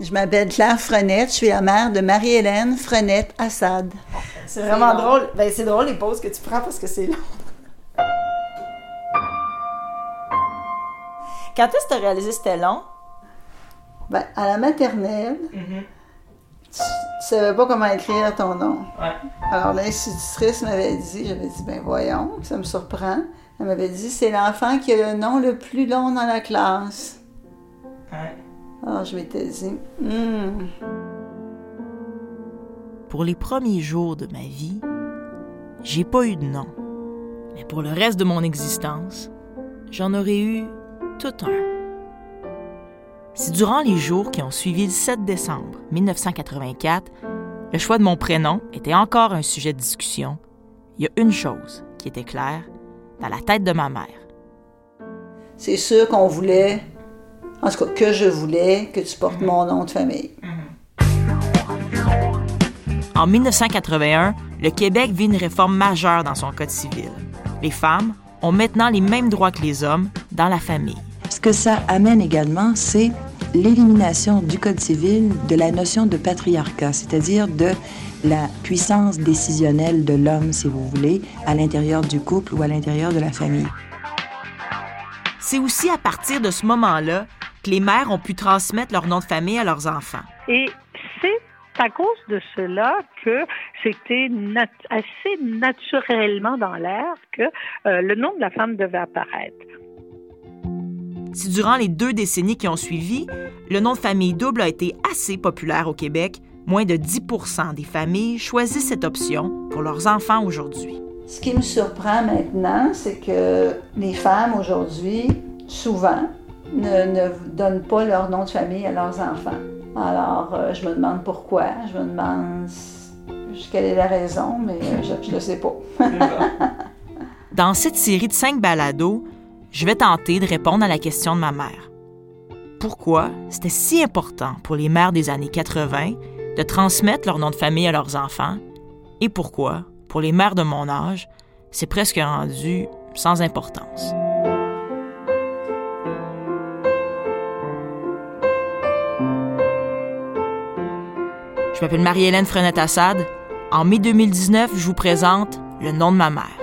Je m'appelle Claire Frenette, je suis la mère de Marie-Hélène Frenette Assad. C'est vraiment drôle. Ben, c'est drôle les pauses que tu prends parce que c'est long. Quand est-ce que tu as réalisé que c'était long? Ben, à la maternelle, tu, tu savais pas comment écrire ton nom. Ouais. Alors l'institutrice m'avait dit, j'avais dit, ben voyons, ça me surprend. Elle m'avait dit, c'est l'enfant qui a le nom le plus long dans la classe. Ouais. Alors je m'étais dit, hmm. Pour les premiers jours de ma vie, j'ai pas eu de nom. Mais pour le reste de mon existence, j'en aurais eu tout un. Si durant les jours qui ont suivi le 7 décembre 1984, le choix de mon prénom était encore un sujet de discussion, il y a une chose qui était claire dans la tête de ma mère. c'est sûr qu'on voulait, en tout cas que je voulais, que tu portes mon nom de famille. En 1981, le Québec vit une réforme majeure dans son Code civil. Les femmes ont maintenant les mêmes droits que les hommes dans la famille. Ce que ça amène également, c'est l'élimination du Code civil de la notion de patriarcat, c'est-à-dire de la puissance décisionnelle de l'homme, si vous voulez, à l'intérieur du couple ou à l'intérieur de la famille. C'est aussi à partir de ce moment-là que les mères ont pu transmettre leur nom de famille à leurs enfants. Et c'est à cause de cela que c'était nat- assez naturellement dans l'air que euh, le nom de la femme devait apparaître. Si durant les deux décennies qui ont suivi, le nom de famille double a été assez populaire au Québec, moins de 10% des familles choisissent cette option pour leurs enfants aujourd'hui. Ce qui me surprend maintenant, c'est que les femmes aujourd'hui, souvent, ne, ne donnent pas leur nom de famille à leurs enfants. Alors, euh, je me demande pourquoi, je me demande quelle est la raison, mais euh, je ne le sais pas. Dans cette série de cinq balados, je vais tenter de répondre à la question de ma mère. Pourquoi c'était si important pour les mères des années 80 de transmettre leur nom de famille à leurs enfants et pourquoi, pour les mères de mon âge, c'est presque rendu sans importance? Je m'appelle Marie-Hélène Frenette-Assad. En mai 2019, je vous présente Le nom de ma mère,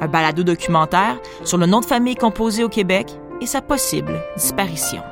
un balado documentaire sur le nom de famille composé au Québec et sa possible disparition.